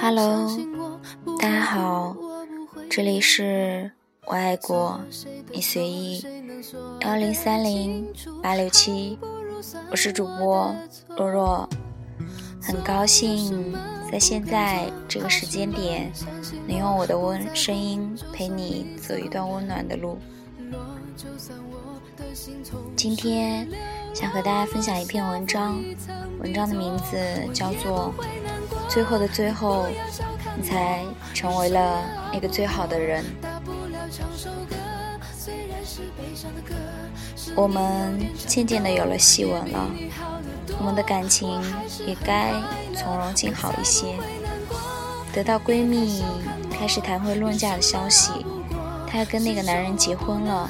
Hello，大家好，这里是我爱过你随意。幺零三零八六七，我是主播若若，很高兴在现在这个时间点能用我的温声音陪你走一段温暖的路。今天想和大家分享一篇文章，文章的名字叫做《最后的最后，你才成为了那个最好的人》。我们渐渐的有了细纹了，我们的感情也该从容静好一些。得到闺蜜开始谈婚论嫁的消息，她要跟那个男人结婚了。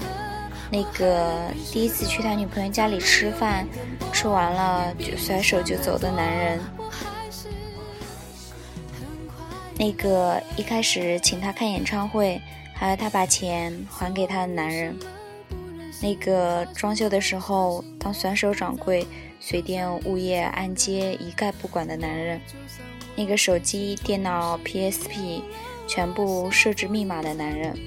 那个第一次去他女朋友家里吃饭，吃完了就甩手就走的男人，那个一开始请他看演唱会，还要他把钱还给他的男人，那个装修的时候当甩手掌柜、水电物业按揭一概不管的男人，那个手机、电脑、PSP 全部设置密码的男人。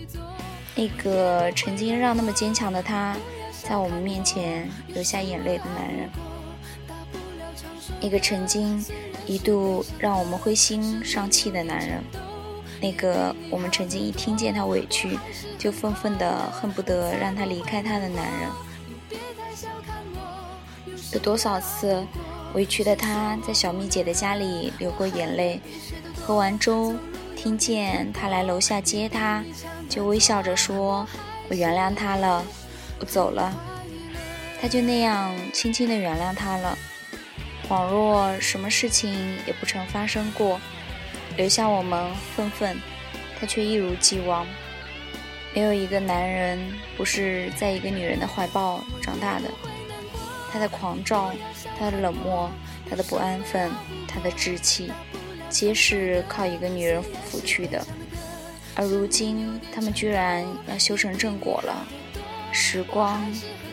那个曾经让那么坚强的他，在我们面前流下眼泪的男人；那个曾经一度让我们灰心丧气的男人；那个我们曾经一听见他委屈就愤愤的恨不得让他离开他的男人。有多少次，委屈的他在小蜜姐的家里流过眼泪，喝完粥。听见他来楼下接他，就微笑着说：“我原谅他了，我走了。”他就那样轻轻的原谅他了，恍若什么事情也不曾发生过，留下我们愤愤，他却一如既往。没有一个男人不是在一个女人的怀抱长大的，他的狂躁，他的冷漠，他的不安分，他的志气。皆是靠一个女人抚去的，而如今他们居然要修成正果了。时光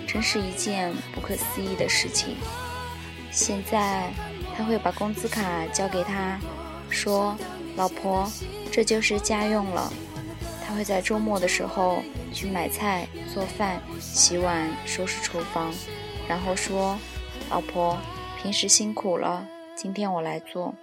真是一件不可思议的事情。现在他会把工资卡交给他，说：“老婆，这就是家用了。”他会在周末的时候去买菜、做饭、洗碗、收拾厨房，然后说：“老婆，平时辛苦了，今天我来做。”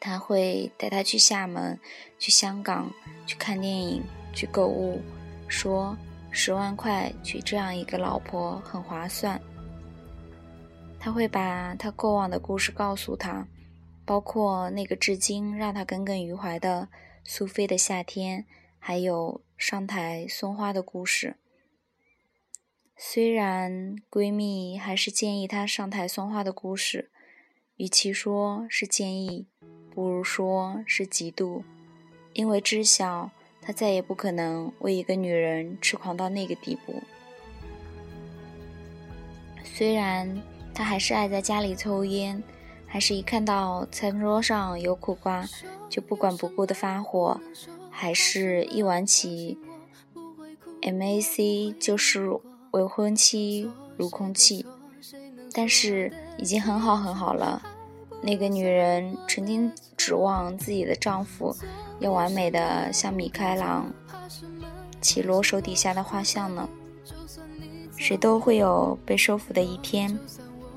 他会带她去厦门、去香港、去看电影、去购物，说十万块娶这样一个老婆很划算。他会把他过往的故事告诉她，包括那个至今让他耿耿于怀的苏菲的夏天，还有上台送花的故事。虽然闺蜜还是建议她上台送花的故事，与其说是建议。不如说是嫉妒，因为知晓他再也不可能为一个女人痴狂到那个地步。虽然他还是爱在家里抽烟，还是一看到餐桌上有苦瓜就不管不顾的发火，还是一晚起 MAC 就是未婚妻如空气，但是已经很好很好了。那个女人曾经指望自己的丈夫要完美的像米开朗基罗手底下的画像呢。谁都会有被收服的一天。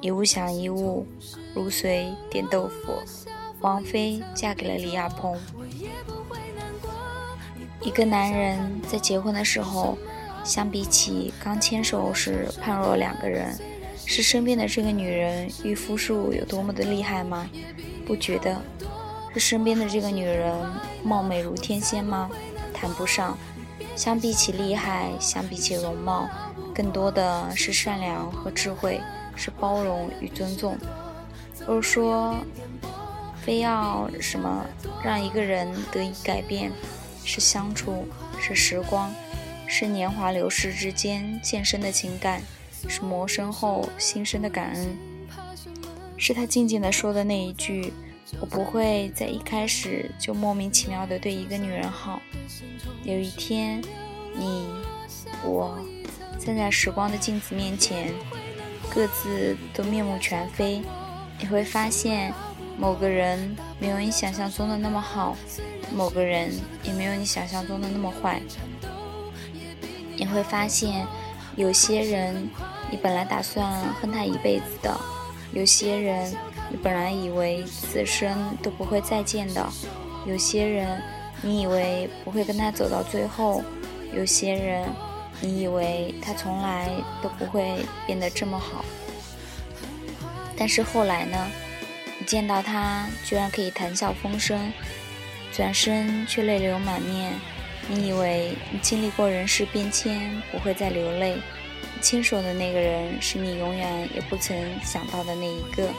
一物降一物，如随点豆腐。王菲嫁给了李亚鹏。一个男人在结婚的时候，相比起刚牵手时判若两个人。是身边的这个女人御夫术有多么的厉害吗？不觉得。是身边的这个女人貌美如天仙吗？谈不上。相比起厉害，相比起容貌，更多的是善良和智慧，是包容与尊重。若说非要什么让一个人得以改变，是相处，是时光，是年华流逝之间渐深的情感。是磨生后心生的感恩，是他静静的说的那一句：“我不会在一开始就莫名其妙的对一个女人好。”有一天，你我站在时光的镜子面前，各自都面目全非，你会发现，某个人没有你想象中的那么好，某个人也没有你想象中的那么坏。你会发现，有些人你本来打算恨他一辈子的，有些人你本来以为此生都不会再见的，有些人你以为不会跟他走到最后，有些人。你以为他从来都不会变得这么好，但是后来呢？你见到他居然可以谈笑风生，转身却泪流满面。你以为你经历过人事变迁，不会再流泪。牵手的那个人是你永远也不曾想到的那一个。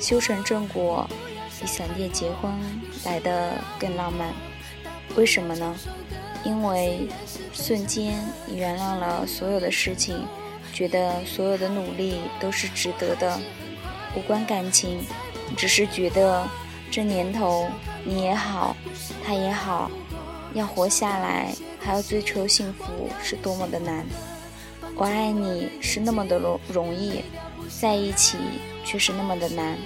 修成正果，比闪电结婚来的更浪漫。为什么呢？因为瞬间你原谅了所有的事情，觉得所有的努力都是值得的，无关感情，只是觉得这年头你也好，他也好，要活下来还要追求幸福是多么的难。我爱你是那么的容容易，在一起却是那么的难。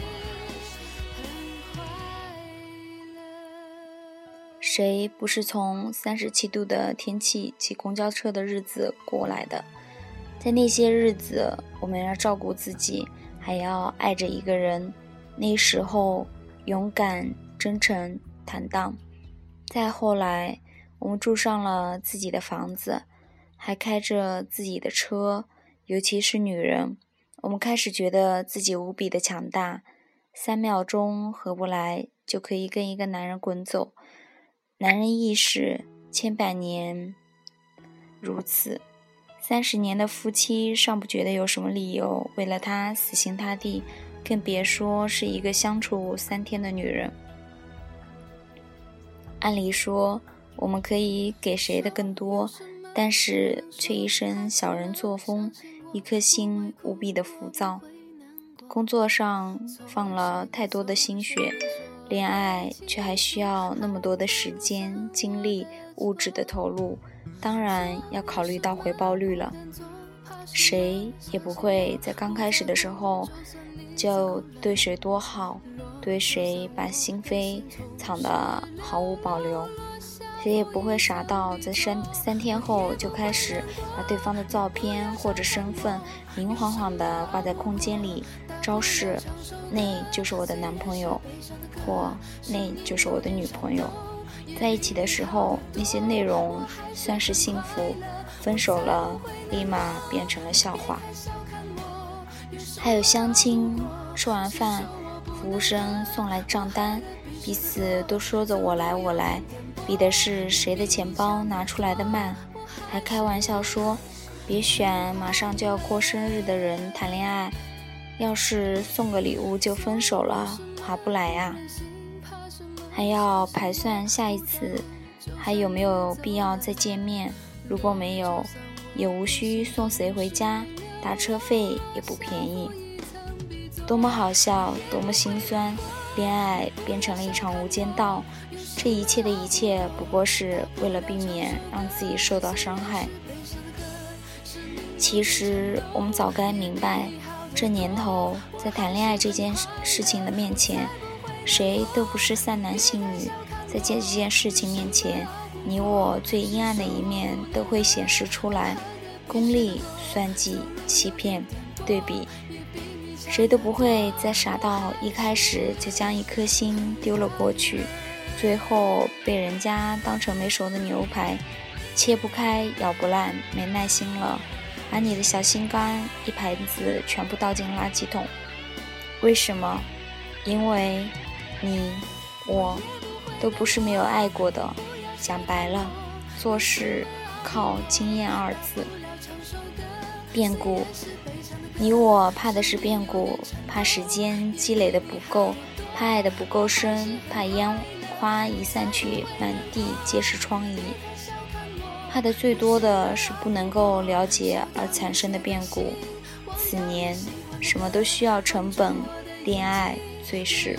谁不是从三十七度的天气骑公交车的日子过来的？在那些日子，我们要照顾自己，还要爱着一个人。那时候，勇敢、真诚、坦荡。再后来，我们住上了自己的房子，还开着自己的车。尤其是女人，我们开始觉得自己无比的强大。三秒钟合不来，就可以跟一个男人滚走。男人意识千百年如此，三十年的夫妻尚不觉得有什么理由为了他死心塌地，更别说是一个相处三天的女人。按理说，我们可以给谁的更多，但是却一身小人作风，一颗心无比的浮躁，工作上放了太多的心血。恋爱却还需要那么多的时间、精力、物质的投入，当然要考虑到回报率了。谁也不会在刚开始的时候就对谁多好，对谁把心扉藏得毫无保留。谁也不会傻到在三三天后就开始把对方的照片或者身份明晃晃地挂在空间里。昭示，那就是我的男朋友，或那就是我的女朋友。在一起的时候，那些内容算是幸福；分手了，立马变成了笑话。还有相亲，吃完饭，服务生送来账单，彼此都说着“我来，我来”，比的是谁的钱包拿出来的慢，还开玩笑说：“别选马上就要过生日的人谈恋爱。”要是送个礼物就分手了，划不来呀！还要盘算下一次还有没有必要再见面。如果没有，也无需送谁回家，打车费也不便宜。多么好笑，多么心酸！恋爱变成了一场无间道，这一切的一切不过是为了避免让自己受到伤害。其实我们早该明白。这年头，在谈恋爱这件事情的面前，谁都不是善男信女。在这件事情面前，你我最阴暗的一面都会显示出来。功利、算计、欺骗、对比，谁都不会再傻到一开始就将一颗心丢了过去，最后被人家当成没熟的牛排，切不开、咬不烂，没耐心了。把你的小心肝一盘子全部倒进垃圾桶，为什么？因为，你，我，都不是没有爱过的。讲白了，做事靠经验二字。变故，你我怕的是变故，怕时间积累的不够，怕爱的不够深，怕烟花一散去，满地皆是疮痍。怕的最多的是不能够了解而产生的变故。此年，什么都需要成本，恋爱最是。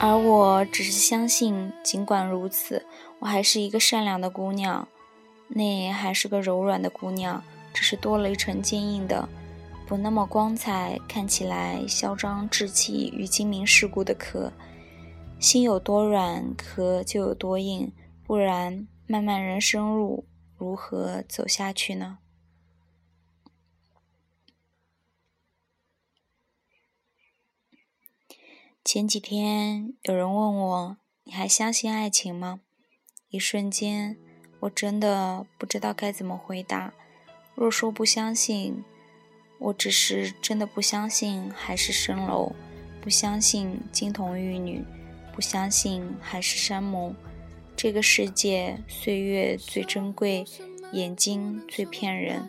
而我只是相信，尽管如此，我还是一个善良的姑娘，那还是个柔软的姑娘，只是多了一层坚硬的、不那么光彩、看起来嚣张稚气与精明世故的壳。心有多软，壳就有多硬，不然漫漫人生路如何走下去呢？前几天有人问我：“你还相信爱情吗？”一瞬间，我真的不知道该怎么回答。若说不相信，我只是真的不相信海市蜃楼，不相信金童玉女，不相信海誓山盟。这个世界，岁月最珍贵，眼睛最骗人。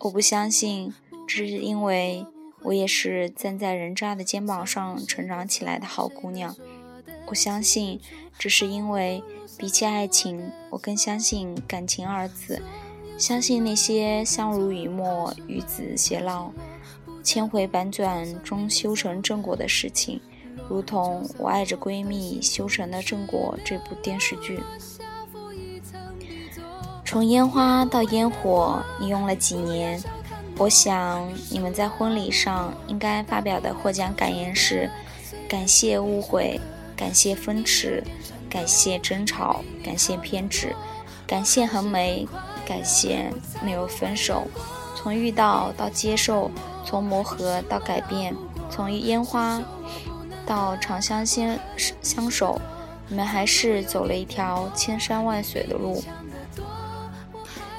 我不相信，只是因为。我也是站在人渣的肩膀上成长起来的好姑娘。我相信，只是因为比起爱情，我更相信感情二字，相信那些相濡以沫、与子偕老、千回百转终修成正果的事情，如同我爱着闺蜜修成的正果这部电视剧。从烟花到烟火，你用了几年？我想你们在婚礼上应该发表的获奖感言是：感谢误会，感谢分驰，感谢争吵，感谢偏执，感谢横眉，感谢没有分手。从遇到到接受，从磨合到改变，从烟花到长相相相守，你们还是走了一条千山万水的路。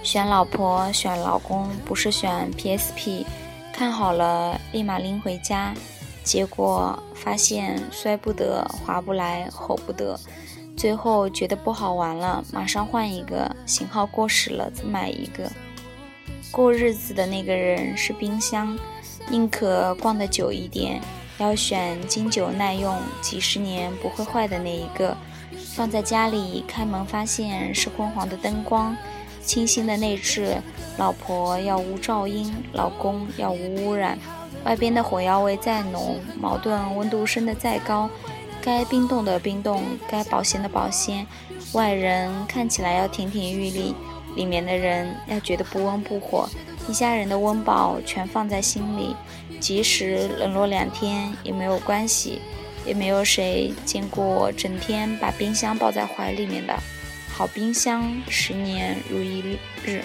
选老婆选老公不是选 PSP，看好了立马拎回家，结果发现摔不得、划不来、吼不得，最后觉得不好玩了，马上换一个，型号过时了再买一个。过日子的那个人是冰箱，宁可逛得久一点，要选经久耐用、几十年不会坏的那一个。放在家里开门发现是昏黄的灯光。清新的内置，老婆要无噪音，老公要无污染。外边的火药味再浓，矛盾温度升得再高，该冰冻的冰冻，该保鲜的保鲜。外人看起来要亭亭玉立，里面的人要觉得不温不火。一家人的温饱全放在心里，即使冷落两天也没有关系。也没有谁见过整天把冰箱抱在怀里面的。好冰箱，十年如一日。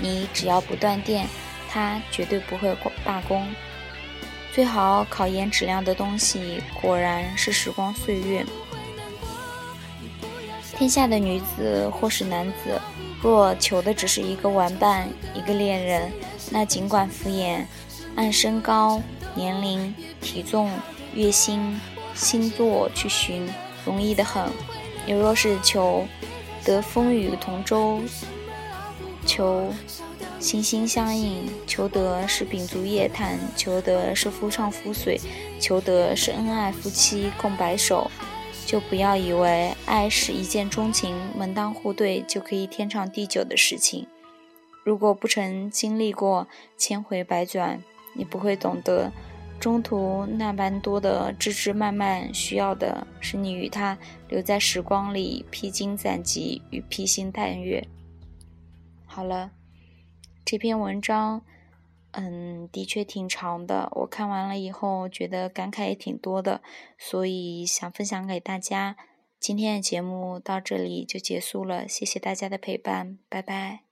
你只要不断电，它绝对不会罢工。最好考研质量的东西，果然是时光岁月。天下的女子或是男子，若求的只是一个玩伴、一个恋人，那尽管敷衍，按身高、年龄、体重、月薪、星座去寻，容易得很。你若是求得风雨同舟，求心心相印，求得是秉烛夜谈，求得是夫唱妇随，求得是恩爱夫妻共白首，就不要以为爱是一见钟情、门当户对就可以天长地久的事情。如果不曾经历过千回百转，你不会懂得。中途那般多的枝枝蔓蔓，需要的是你与他留在时光里，披荆斩棘与披星戴月。好了，这篇文章，嗯，的确挺长的。我看完了以后，觉得感慨也挺多的，所以想分享给大家。今天的节目到这里就结束了，谢谢大家的陪伴，拜拜。